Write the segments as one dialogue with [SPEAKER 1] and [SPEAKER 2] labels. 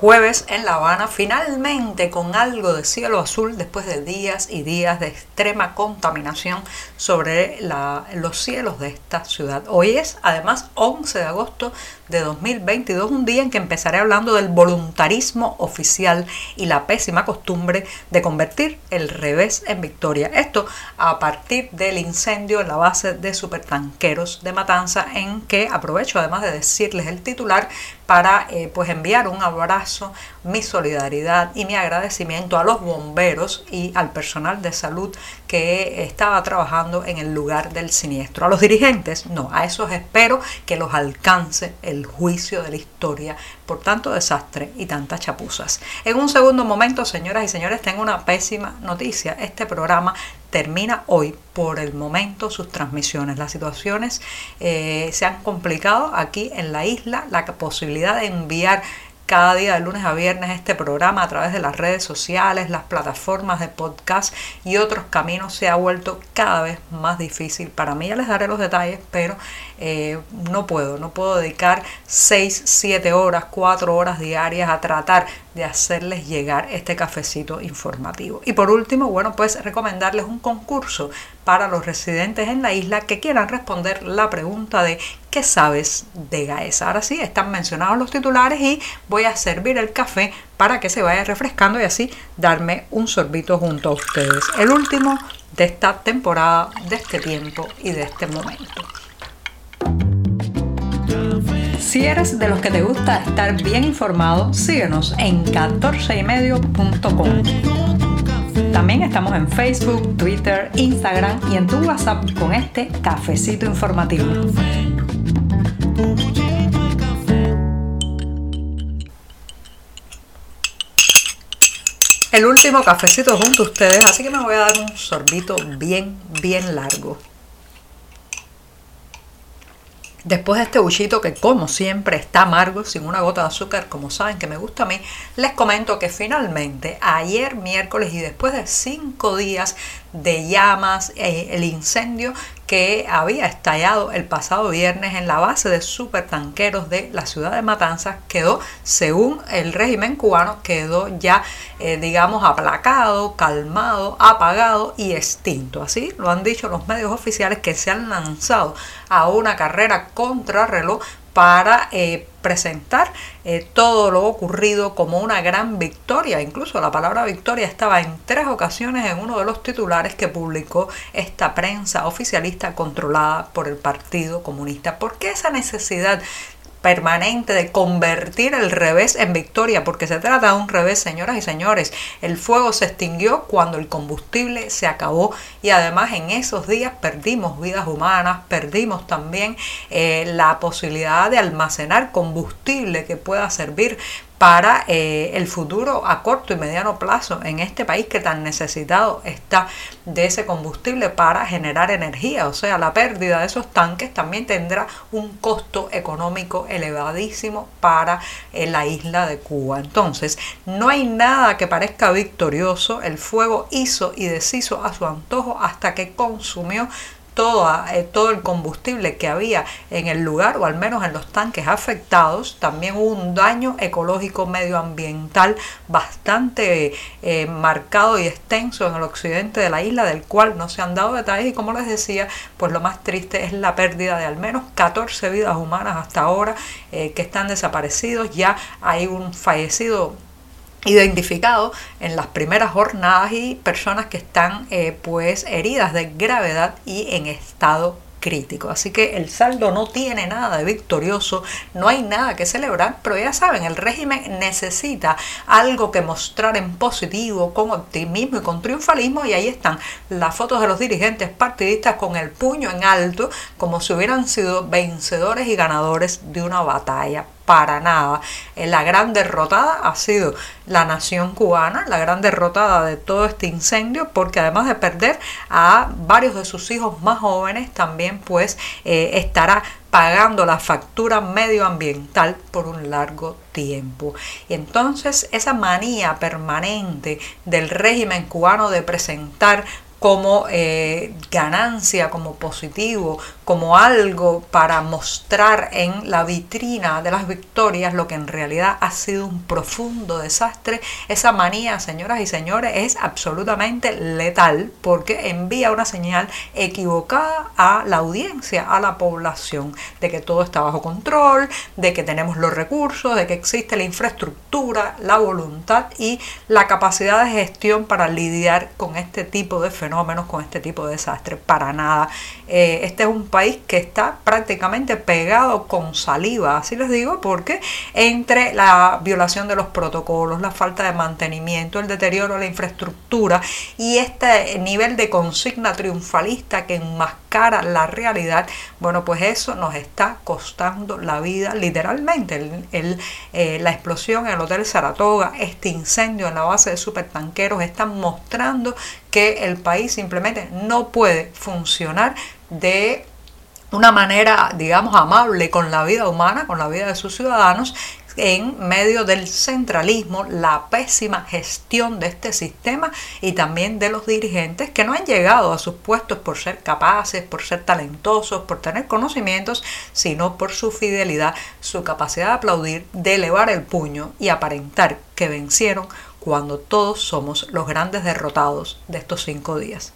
[SPEAKER 1] jueves en La Habana, finalmente con algo de cielo azul después de días y días de extrema contaminación sobre los cielos de esta ciudad. Hoy es además 11 de agosto de 2022, un día en que empezaré hablando del voluntarismo oficial y la pésima costumbre de convertir el revés en victoria. Esto a partir del incendio en la base de supertanqueros de Matanza, en que aprovecho además de decirles el titular para eh, pues enviar un abrazo, mi solidaridad y mi agradecimiento a los bomberos y al personal de salud que estaba trabajando en el lugar del siniestro. A los dirigentes, no, a esos espero que los alcance el juicio de la historia por tanto desastre y tantas chapuzas. En un segundo momento, señoras y señores, tengo una pésima noticia. Este programa termina hoy por el momento sus transmisiones. Las situaciones eh, se han complicado aquí en la isla. La posibilidad de enviar cada día de lunes a viernes este programa a través de las redes sociales, las plataformas de podcast y otros caminos se ha vuelto cada vez más difícil. Para mí ya les daré los detalles, pero eh, no puedo, no puedo dedicar 6, 7 horas, 4 horas diarias a tratar de hacerles llegar este cafecito informativo. Y por último, bueno, pues recomendarles un concurso para los residentes en la isla que quieran responder la pregunta de ¿qué sabes de Gaesa? Ahora sí, están mencionados los titulares y voy a servir el café para que se vaya refrescando y así darme un sorbito junto a ustedes. El último de esta temporada, de este tiempo y de este momento. Si eres de los que te gusta estar bien informado, síguenos en 14ymedio.com. También estamos en Facebook, Twitter, Instagram y en tu WhatsApp con este cafecito informativo. El último cafecito junto a ustedes, así que me voy a dar un sorbito bien, bien largo. Después de este buchito que como siempre está amargo, sin una gota de azúcar, como saben que me gusta a mí, les comento que finalmente ayer miércoles y después de cinco días de llamas, eh, el incendio que había estallado el pasado viernes en la base de supertanqueros de la ciudad de Matanzas quedó, según el régimen cubano, quedó ya, eh, digamos, aplacado, calmado, apagado y extinto. Así lo han dicho los medios oficiales que se han lanzado a una carrera contra reloj para eh, presentar eh, todo lo ocurrido como una gran victoria. Incluso la palabra victoria estaba en tres ocasiones en uno de los titulares que publicó esta prensa oficialista controlada por el Partido Comunista. ¿Por qué esa necesidad permanente de convertir el revés en victoria, porque se trata de un revés, señoras y señores. El fuego se extinguió cuando el combustible se acabó y además en esos días perdimos vidas humanas, perdimos también eh, la posibilidad de almacenar combustible que pueda servir para eh, el futuro a corto y mediano plazo en este país que tan necesitado está de ese combustible para generar energía. O sea, la pérdida de esos tanques también tendrá un costo económico elevadísimo para eh, la isla de Cuba. Entonces, no hay nada que parezca victorioso. El fuego hizo y deshizo a su antojo hasta que consumió eh, todo, el combustible que había en el lugar, o al menos en los tanques afectados. También hubo un daño ecológico medioambiental bastante eh, marcado y extenso en el occidente de la isla, del cual no se han dado detalles. Y como les decía, pues lo más triste es la pérdida de al menos 14 vidas humanas hasta ahora eh, que están desaparecidos. Ya hay un fallecido identificado en las primeras jornadas y personas que están eh, pues heridas de gravedad y en estado crítico. Así que el saldo no tiene nada de victorioso, no hay nada que celebrar, pero ya saben, el régimen necesita algo que mostrar en positivo, con optimismo y con triunfalismo, y ahí están las fotos de los dirigentes partidistas con el puño en alto, como si hubieran sido vencedores y ganadores de una batalla para nada. Eh, la gran derrotada ha sido la nación cubana, la gran derrotada de todo este incendio, porque además de perder a varios de sus hijos más jóvenes, también pues eh, estará pagando la factura medioambiental por un largo tiempo. Y entonces esa manía permanente del régimen cubano de presentar como eh, ganancia, como positivo, como algo para mostrar en la vitrina de las victorias lo que en realidad ha sido un profundo desastre. Esa manía, señoras y señores, es absolutamente letal porque envía una señal equivocada a la audiencia, a la población, de que todo está bajo control, de que tenemos los recursos, de que existe la infraestructura, la voluntad y la capacidad de gestión para lidiar con este tipo de fenómenos, con este tipo de desastres. Para nada. Eh, este es un país que está prácticamente pegado con saliva, así les digo, porque entre la violación de los protocolos, la falta de mantenimiento, el deterioro de la infraestructura y este nivel de consigna triunfalista que enmascara la realidad, bueno, pues eso nos está costando la vida literalmente. El, eh, la explosión en el Hotel Saratoga, este incendio en la base de supertanqueros están mostrando que el país simplemente no puede funcionar de una manera, digamos, amable con la vida humana, con la vida de sus ciudadanos, en medio del centralismo, la pésima gestión de este sistema y también de los dirigentes que no han llegado a sus puestos por ser capaces, por ser talentosos, por tener conocimientos, sino por su fidelidad, su capacidad de aplaudir, de elevar el puño y aparentar que vencieron cuando todos somos los grandes derrotados de estos cinco días.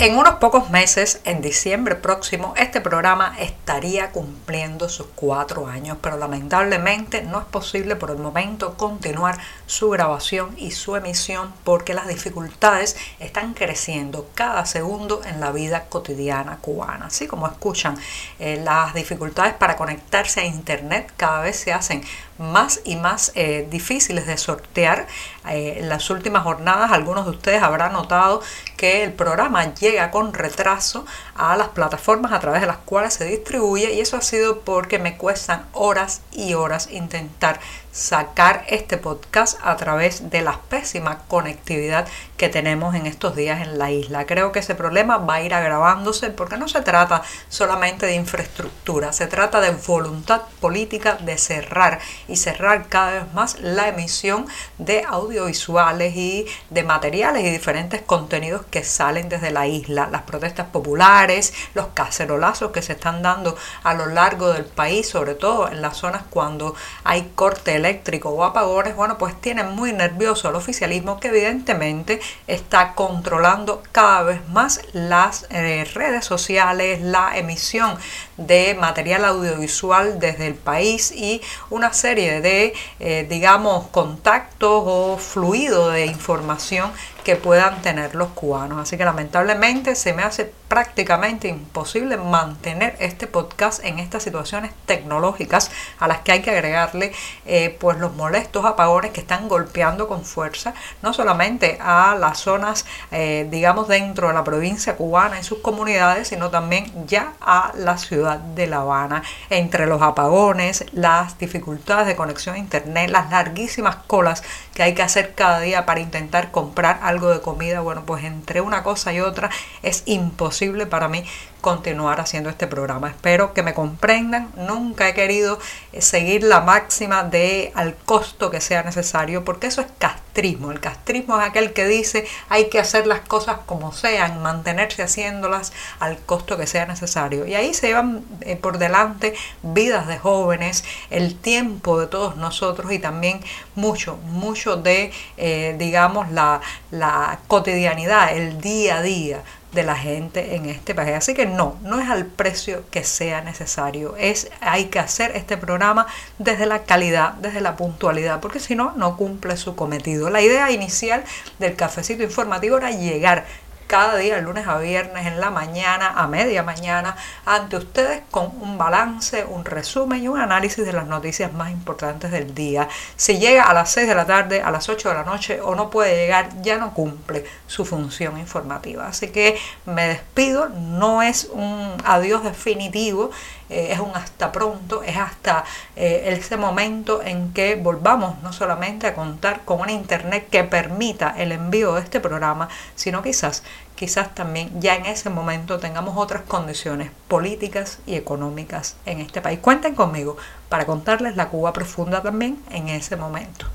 [SPEAKER 1] En unos pocos meses, en diciembre próximo, este programa estaría cumpliendo sus cuatro años, pero lamentablemente no es posible por el momento continuar su grabación y su emisión porque las dificultades están creciendo cada segundo en la vida cotidiana cubana. Así como escuchan, eh, las dificultades para conectarse a Internet cada vez se hacen más y más eh, difíciles de sortear. Eh, en las últimas jornadas algunos de ustedes habrán notado que el programa llega con retraso a las plataformas a través de las cuales se distribuye y eso ha sido porque me cuestan horas y horas intentar sacar este podcast a través de la pésima conectividad que tenemos en estos días en la isla. Creo que ese problema va a ir agravándose porque no se trata solamente de infraestructura, se trata de voluntad política de cerrar y cerrar cada vez más la emisión de audiovisuales y de materiales y diferentes contenidos que salen desde la isla, las protestas populares, los cacerolazos que se están dando a lo largo del país, sobre todo en las zonas cuando hay corte eléctrico o apagones, bueno, pues tienen muy nervioso al oficialismo que evidentemente está controlando cada vez más las eh, redes sociales, la emisión de material audiovisual desde el país y una serie de, eh, digamos, contactos o fluido de información que puedan tener los cubanos. Así que lamentablemente se me hace prácticamente imposible mantener este podcast en estas situaciones tecnológicas a las que hay que agregarle eh, pues los molestos apagones que están golpeando con fuerza no solamente a las zonas eh, digamos dentro de la provincia cubana y sus comunidades sino también ya a la ciudad de La Habana. Entre los apagones las dificultades de conexión a internet las larguísimas colas que hay que hacer cada día para intentar comprar algo de comida bueno pues entre una cosa y otra es imposible para mí continuar haciendo este programa. Espero que me comprendan. Nunca he querido eh, seguir la máxima de al costo que sea necesario, porque eso es castrismo. El castrismo es aquel que dice hay que hacer las cosas como sean, mantenerse haciéndolas al costo que sea necesario. Y ahí se llevan eh, por delante vidas de jóvenes, el tiempo de todos nosotros y también mucho, mucho de, eh, digamos, la, la cotidianidad, el día a día de la gente en este país. Así que no, no es al precio que sea necesario. Es, hay que hacer este programa desde la calidad, desde la puntualidad, porque si no, no cumple su cometido. La idea inicial del cafecito informativo era llegar cada día, lunes a viernes, en la mañana, a media mañana, ante ustedes con un balance, un resumen y un análisis de las noticias más importantes del día. Si llega a las 6 de la tarde, a las 8 de la noche o no puede llegar, ya no cumple su función informativa. Así que me despido, no es un adiós definitivo, eh, es un hasta pronto, es hasta eh, ese momento en que volvamos no solamente a contar con una internet que permita el envío de este programa, sino quizás quizás también ya en ese momento tengamos otras condiciones políticas y económicas en este país. Cuenten conmigo para contarles la Cuba profunda también en ese momento.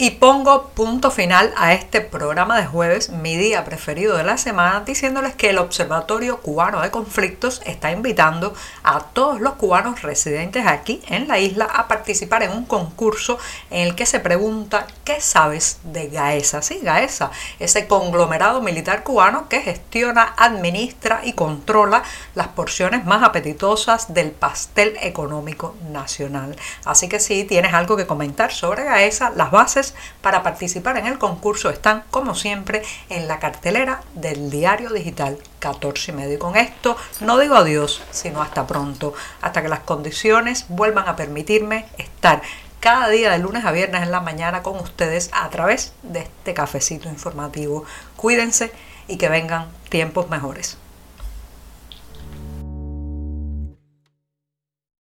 [SPEAKER 1] Y pongo punto final a este programa de jueves, mi día preferido de la semana, diciéndoles que el Observatorio Cubano de Conflictos está invitando a todos los cubanos residentes aquí en la isla a participar en un concurso en el que se pregunta ¿qué sabes de GAESA? Sí, GAESA, ese conglomerado militar cubano que gestiona, administra y controla las porciones más apetitosas del pastel económico nacional. Así que si tienes algo que comentar sobre GAESA, las bases para participar en el concurso están, como siempre, en la cartelera del diario digital 14 y medio. Y con esto no digo adiós, sino hasta pronto, hasta que las condiciones vuelvan a permitirme estar cada día de lunes a viernes en la mañana con ustedes a través de este cafecito informativo. Cuídense y que vengan tiempos mejores.